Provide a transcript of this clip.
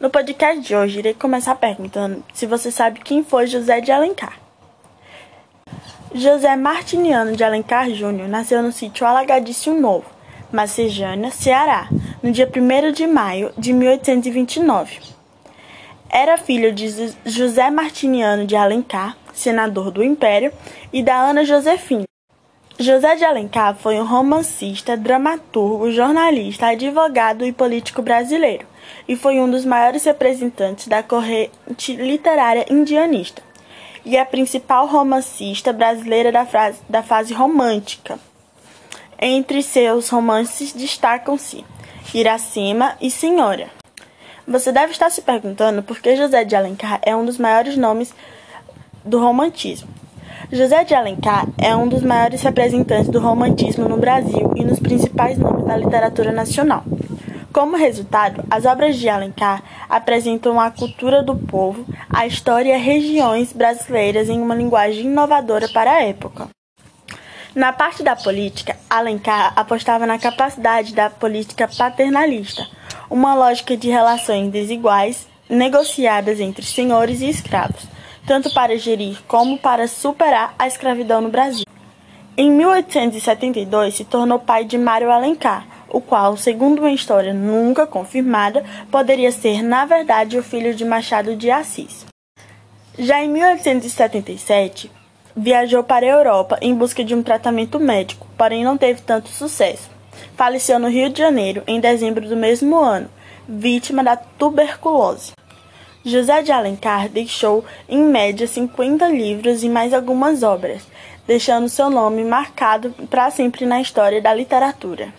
No podcast de hoje, irei começar perguntando se você sabe quem foi José de Alencar. José Martiniano de Alencar Júnior nasceu no sítio Alagadiço Novo, Macejana, Ceará, no dia 1 de maio de 1829. Era filho de José Martiniano de Alencar, senador do Império, e da Ana Josefina. José de Alencar foi um romancista, dramaturgo, jornalista, advogado e político brasileiro, e foi um dos maiores representantes da corrente literária indianista, e a principal romancista brasileira da, frase, da fase romântica. Entre seus romances destacam-se Iracema e Senhora. Você deve estar se perguntando por que José de Alencar é um dos maiores nomes do romantismo. José de Alencar é um dos maiores representantes do romantismo no Brasil e nos principais nomes da literatura nacional. Como resultado, as obras de Alencar apresentam a cultura do povo, a história e regiões brasileiras em uma linguagem inovadora para a época. Na parte da política, Alencar apostava na capacidade da política paternalista, uma lógica de relações desiguais negociadas entre senhores e escravos tanto para gerir como para superar a escravidão no Brasil. Em 1872, se tornou pai de Mário Alencar, o qual, segundo uma história nunca confirmada, poderia ser, na verdade, o filho de Machado de Assis. Já em 1877, viajou para a Europa em busca de um tratamento médico, porém não teve tanto sucesso. Faleceu no Rio de Janeiro em dezembro do mesmo ano, vítima da tuberculose. José de Alencar deixou, em média, 50 livros e mais algumas obras, deixando seu nome marcado para sempre na história da literatura.